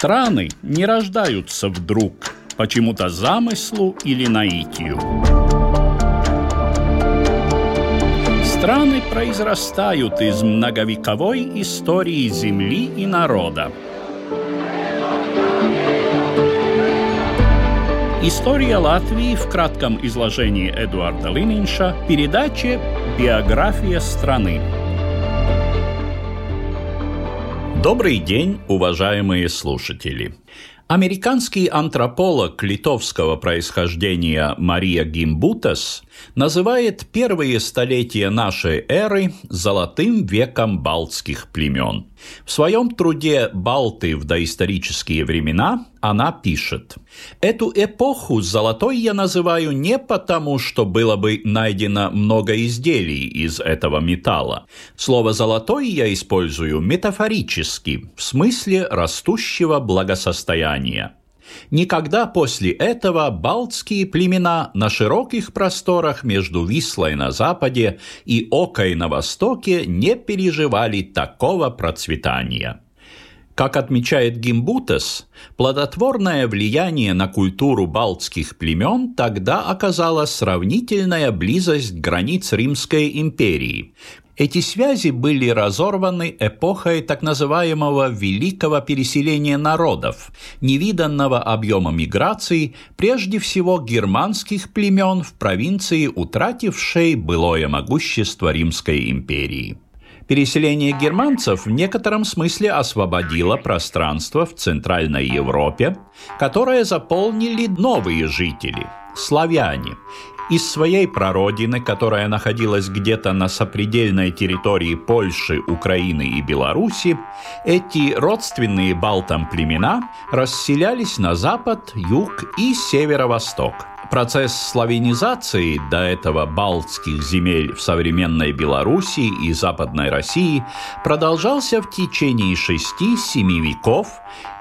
Страны не рождаются вдруг, почему-то замыслу или наитию. Страны произрастают из многовековой истории земли и народа. История Латвии в кратком изложении Эдуарда Лининша, передаче «Биография страны». Добрый день, уважаемые слушатели! Американский антрополог литовского происхождения Мария Гимбутас называет первые столетия нашей эры золотым веком балтских племен. В своем труде «Балты в доисторические времена» она пишет «Эту эпоху золотой я называю не потому, что было бы найдено много изделий из этого металла. Слово «золотой» я использую метафорически, в смысле растущего благосостояния. Никогда после этого балтские племена на широких просторах между Вислой на западе и Окой на востоке не переживали такого процветания. Как отмечает Гимбутес, плодотворное влияние на культуру балтских племен тогда оказала сравнительная близость границ Римской империи, эти связи были разорваны эпохой так называемого «великого переселения народов», невиданного объема миграции, прежде всего германских племен в провинции, утратившей былое могущество Римской империи. Переселение германцев в некотором смысле освободило пространство в Центральной Европе, которое заполнили новые жители – славяне, из своей прародины, которая находилась где-то на сопредельной территории Польши, Украины и Беларуси, эти родственные балтам племена расселялись на запад, юг и северо-восток. Процесс славянизации до этого балтских земель в современной Белоруссии и Западной России продолжался в течение шести-семи веков,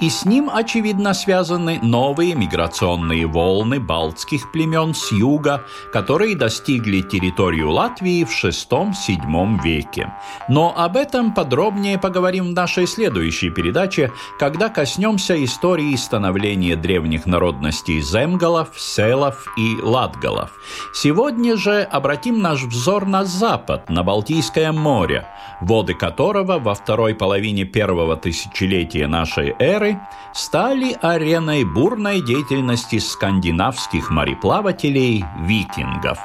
и с ним, очевидно, связаны новые миграционные волны балтских племен с юга, которые достигли территорию Латвии в VI-VII веке. Но об этом подробнее поговорим в нашей следующей передаче, когда коснемся истории становления древних народностей земгалов, селов и латгалов. Сегодня же обратим наш взор на запад, на Балтийское море, воды которого во второй половине первого тысячелетия нашей эры стали ареной бурной деятельности скандинавских мореплавателей-викингов.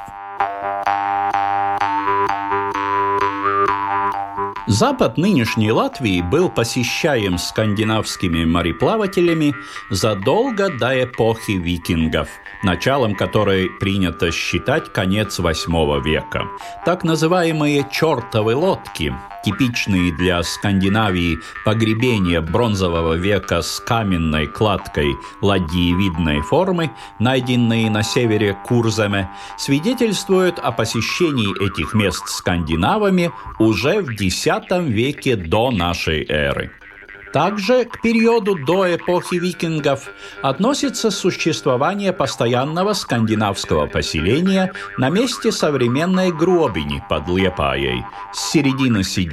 Запад нынешней Латвии был посещаем скандинавскими мореплавателями задолго до эпохи викингов, началом которой принято считать конец VIII века. Так называемые «чертовы лодки» типичные для Скандинавии погребения бронзового века с каменной кладкой ладьевидной формы, найденные на севере Курземе, свидетельствуют о посещении этих мест скандинавами уже в X веке до нашей эры. Также к периоду до эпохи викингов относится существование постоянного скандинавского поселения на месте современной Гробини под Лепаей с середины 7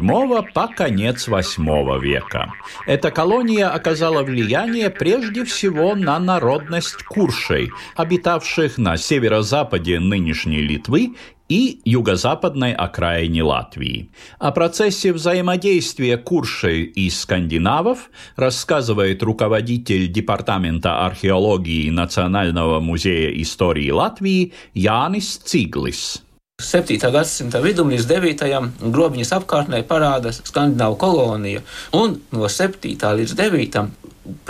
по конец 8 века. Эта колония оказала влияние прежде всего на народность куршей, обитавших на северо-западе нынешней Литвы и юго-западной окраине Латвии. О процессе взаимодействия Куршей и скандинавов рассказывает руководитель Департамента археологии Национального музея истории Латвии Янис Циглис. 7. gadsimta vidum līdz 9. grobiņas apkārtnē parādās skandināvu kolonija, un no 7. līdz 9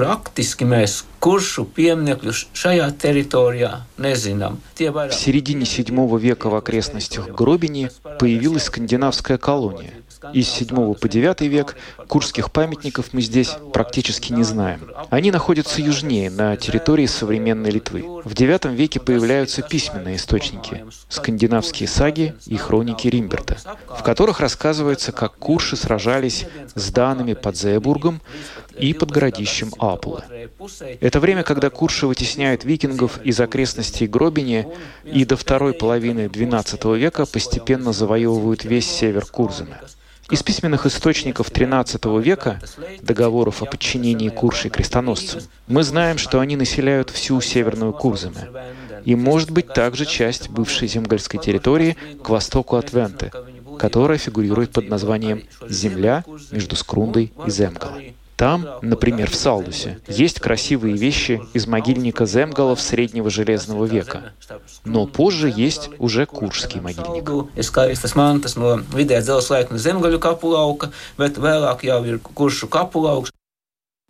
Praktiski mēs kuršu пиемнику шая территория незнам. В середине VII века в окрестностях Гробини появилась скандинавская колония. Из 7 по 9 век курских памятников мы здесь практически не знаем. Они находятся южнее, на территории современной Литвы. В IX веке появляются письменные источники, скандинавские саги и хроники Римберта, в которых рассказывается, как курши сражались с данами под Зеебургом и под городищем Апулы. Это время, когда курши вытесняют викингов из окрестностей Гробини и до второй половины XII века постепенно завоевывают весь север Курзена. Из письменных источников XIII века, договоров о подчинении Курши крестоносцам, мы знаем, что они населяют всю Северную Курземе и, может быть, также часть бывшей земгальской территории к востоку от Венты, которая фигурирует под названием «Земля между Скрундой и Земгалой». Там, например, в Салдусе, есть красивые вещи из могильника земгалов среднего железного века. Но позже есть уже куршский могильник.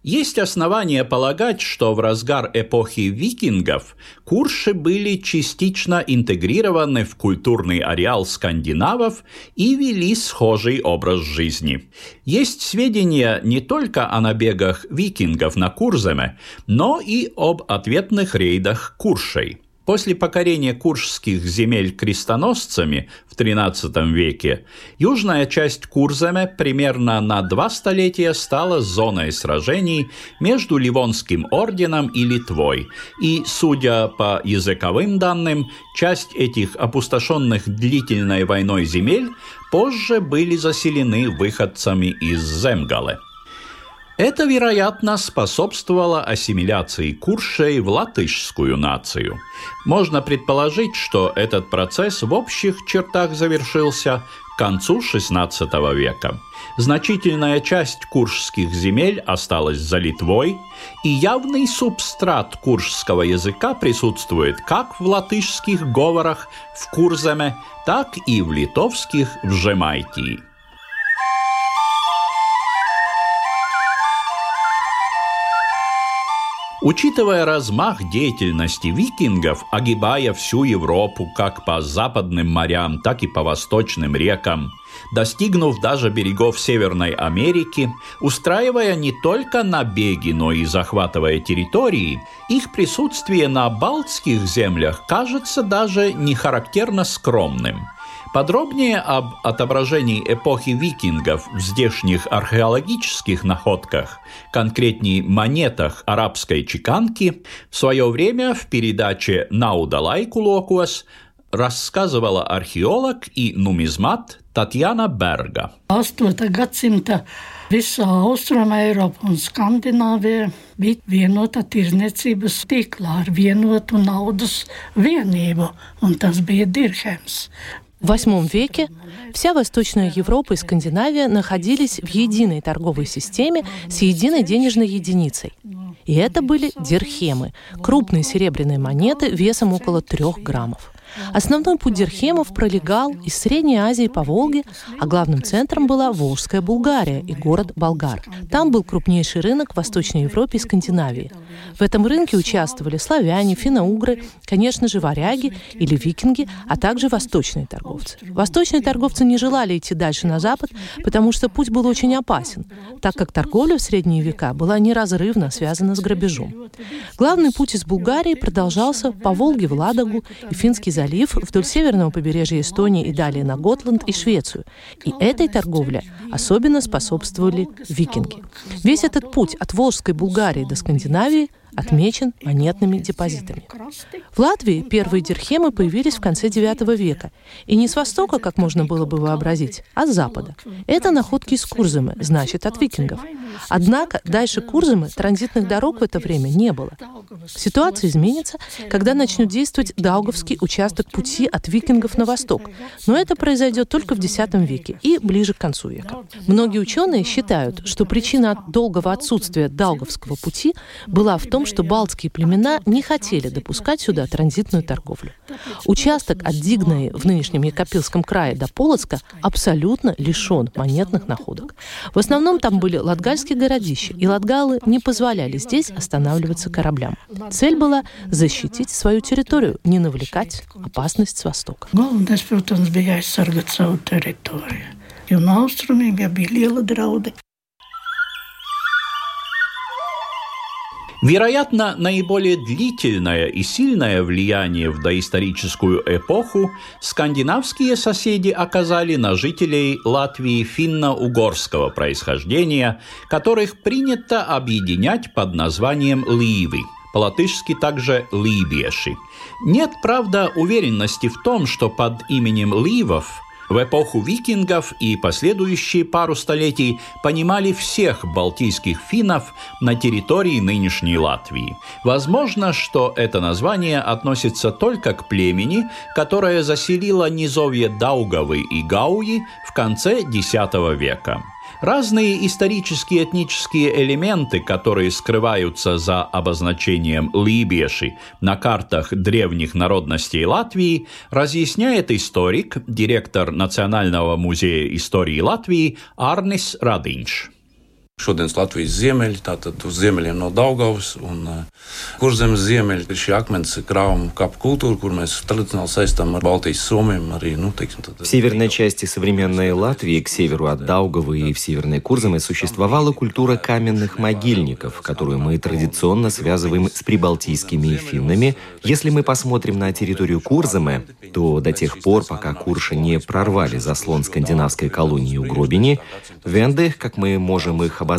Есть основания полагать, что в разгар эпохи викингов курши были частично интегрированы в культурный ареал скандинавов и вели схожий образ жизни. Есть сведения не только о набегах викингов на Курземе, но и об ответных рейдах куршей. После покорения куршских земель крестоносцами в XIII веке южная часть Курземе примерно на два столетия стала зоной сражений между Ливонским орденом и Литвой, и, судя по языковым данным, часть этих опустошенных длительной войной земель позже были заселены выходцами из Земгалы. Это, вероятно, способствовало ассимиляции куршей в латышскую нацию. Можно предположить, что этот процесс в общих чертах завершился к концу XVI века. Значительная часть куршских земель осталась за Литвой, и явный субстрат куршского языка присутствует как в латышских говорах в Курземе, так и в литовских в Жемайтии. Учитывая размах деятельности викингов, огибая всю Европу как по западным морям, так и по восточным рекам, достигнув даже берегов Северной Америки, устраивая не только набеги, но и захватывая территории, их присутствие на Балтских землях кажется даже не характерно скромным – Подробнее об отображении эпохи викингов в здешних археологических находках, конкретнее монетах арабской чеканки, в свое время в передаче «Наудалай Кулокуас» рассказывала археолог и нумизмат Татьяна Берга. 8. gadsimta visā Austrum Eiropa un Skandināvija bija vienota tirzniecības tīklā ar vienotu naudas vienību, un tas bija dirhems. В VIII веке вся Восточная Европа и Скандинавия находились в единой торговой системе с единой денежной единицей. И это были дирхемы – крупные серебряные монеты весом около трех граммов. Основной путь дирхемов пролегал из Средней Азии по Волге, а главным центром была Волжская Булгария и город Болгар. Там был крупнейший рынок в Восточной Европе и Скандинавии. В этом рынке участвовали славяне, финно-угры, конечно же, варяги или викинги, а также восточные торговцы. Восточные торговцы не желали идти дальше на запад, потому что путь был очень опасен, так как торговля в средние века была неразрывно связана с грабежом. Главный путь из Булгарии продолжался по Волге в Ладогу и Финский залив вдоль северного побережья Эстонии и далее на Готланд и Швецию. И этой торговле особенно способствовали викинги. Весь этот путь от Волжской Булгарии до Скандинавии отмечен монетными депозитами. В Латвии первые дирхемы появились в конце IX века. И не с востока, как можно было бы вообразить, а с запада. Это находки из Курзымы, значит, от викингов. Однако дальше Курзымы транзитных дорог в это время не было. Ситуация изменится, когда начнет действовать Даугавский участок пути от викингов на восток. Но это произойдет только в X веке и ближе к концу века. Многие ученые считают, что причина долгого отсутствия Даугавского пути была в том, что балтские племена не хотели допускать сюда транзитную торговлю. Участок от Дигнаи в нынешнем Екапилском крае до Полоцка абсолютно лишен монетных находок. В основном там были латгальские городища, и латгалы не позволяли здесь останавливаться кораблям. Цель была защитить свою территорию, не навлекать опасность с востока. Galvenais, protams, bija aizsargāt savu teritoriju, jo no. Вероятно, наиболее длительное и сильное влияние в доисторическую эпоху скандинавские соседи оказали на жителей Латвии финно-угорского происхождения, которых принято объединять под названием «ливы» по-латышски также «либеши». Нет, правда, уверенности в том, что под именем «ливов» В эпоху викингов и последующие пару столетий понимали всех балтийских финнов на территории нынешней Латвии. Возможно, что это название относится только к племени, которое заселило низовье Даугавы и Гауи в конце X века. Разные исторические этнические элементы, которые скрываются за обозначением «либеши» на картах древних народностей Латвии, разъясняет историк, директор Национального музея истории Латвии Арнис Радинш. Šodienas Latvijas ziemeļi, tātad uz ziemeļiem no Daugavas un uh, kurzemes ziemeļi ir šī akmens krājuma kapu культура, kur mēs традиционно saistām ar Балтijas суммами, arī, ну, tad... В северной части современной Латвии, к северу от Даугавы и в северной Курзаме, существовала культура каменных могильников, которую мы традиционно связываем с прибалтийскими финнами. Если мы посмотрим на территорию Курзамы, то до тех пор, пока Курши не прорвали заслон скандинавской колонии у Гробини, венды, как мы можем их обозначить,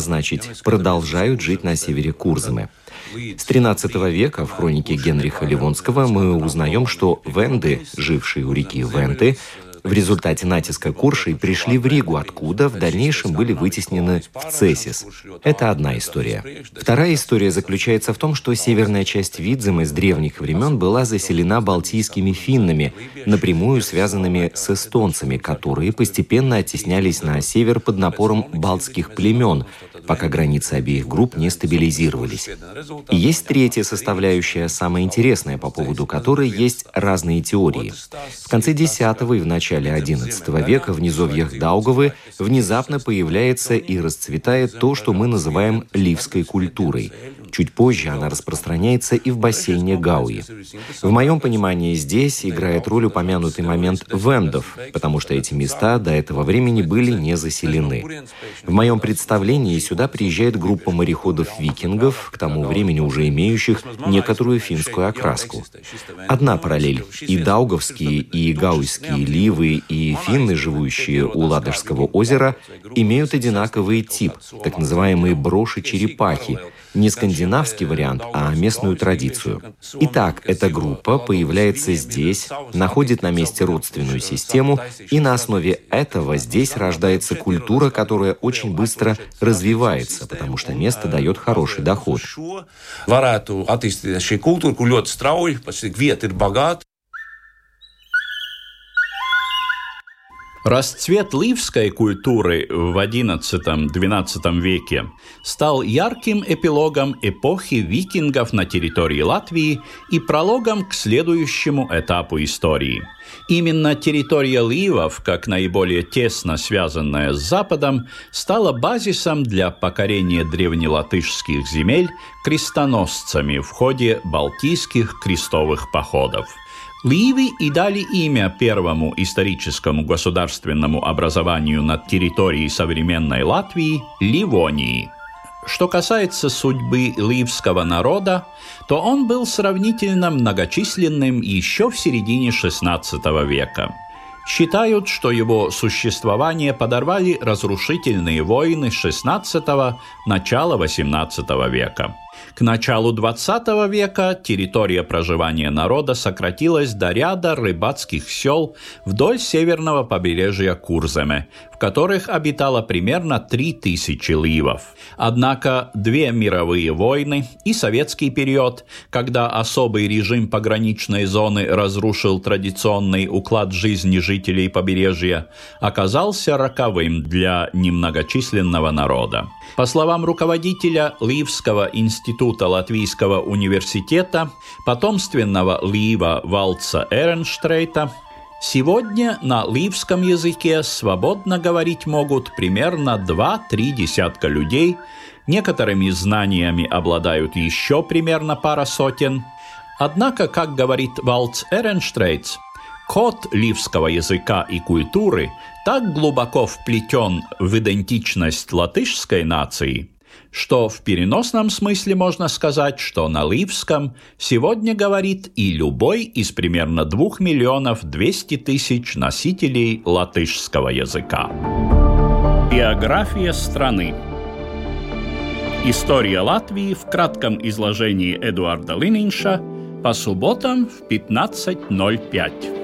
продолжают жить на севере Курзамы. С XIII века в хронике Генриха Ливонского мы узнаем, что венды, жившие у реки Венты, в результате натиска Куршей пришли в Ригу, откуда в дальнейшем были вытеснены в Цесис. Это одна история. Вторая история заключается в том, что северная часть Видземы с древних времен была заселена балтийскими финнами, напрямую связанными с эстонцами, которые постепенно оттеснялись на север под напором балтских племен, пока границы обеих групп не стабилизировались. И есть третья составляющая, самая интересная, по поводу которой есть разные теории. В конце X и в начале XI века в низовьях Даугавы внезапно появляется и расцветает то, что мы называем ливской культурой. Чуть позже она распространяется и в бассейне Гауи. В моем понимании здесь играет роль упомянутый момент вендов, потому что эти места до этого времени были не заселены. В моем представлении сюда приезжает группа мореходов-викингов, к тому времени уже имеющих некоторую финскую окраску. Одна параллель. И даугавские, и гауйские ливы, и финны, живущие у Ладожского озера, имеют одинаковый тип, так называемые броши-черепахи, не скандинавский вариант, а местную традицию. Итак, эта группа появляется здесь, находит на месте родственную систему, и на основе этого здесь рождается культура, которая очень быстро развивается, потому что место дает хороший доход. Расцвет ливской культуры в XI-XII веке стал ярким эпилогом эпохи викингов на территории Латвии и прологом к следующему этапу истории. Именно территория ливов, как наиболее тесно связанная с Западом, стала базисом для покорения древнелатышских земель крестоносцами в ходе Балтийских крестовых походов – Ливи и дали имя первому историческому государственному образованию на территории современной Латвии – Ливонии. Что касается судьбы ливского народа, то он был сравнительно многочисленным еще в середине XVI века. Считают, что его существование подорвали разрушительные войны XVI – начала XVIII века. К началу XX века территория проживания народа сократилась до ряда рыбацких сел вдоль северного побережья Курземе, в которых обитало примерно 3000 ливов. Однако две мировые войны и советский период, когда особый режим пограничной зоны разрушил традиционный уклад жизни жителей побережья, оказался роковым для немногочисленного народа. По словам руководителя Ливского института Латвийского университета, потомственного Лива Валца Эренштрейта, Сегодня на ливском языке свободно говорить могут примерно 2-3 десятка людей, некоторыми знаниями обладают еще примерно пара сотен. Однако, как говорит Валц Эренштрейтс, код ливского языка и культуры так глубоко вплетен в идентичность латышской нации, что в переносном смысле можно сказать, что на ливском сегодня говорит и любой из примерно 2 миллионов 200 тысяч носителей латышского языка. Биография страны История Латвии в кратком изложении Эдуарда Лининша по субботам в 15.05.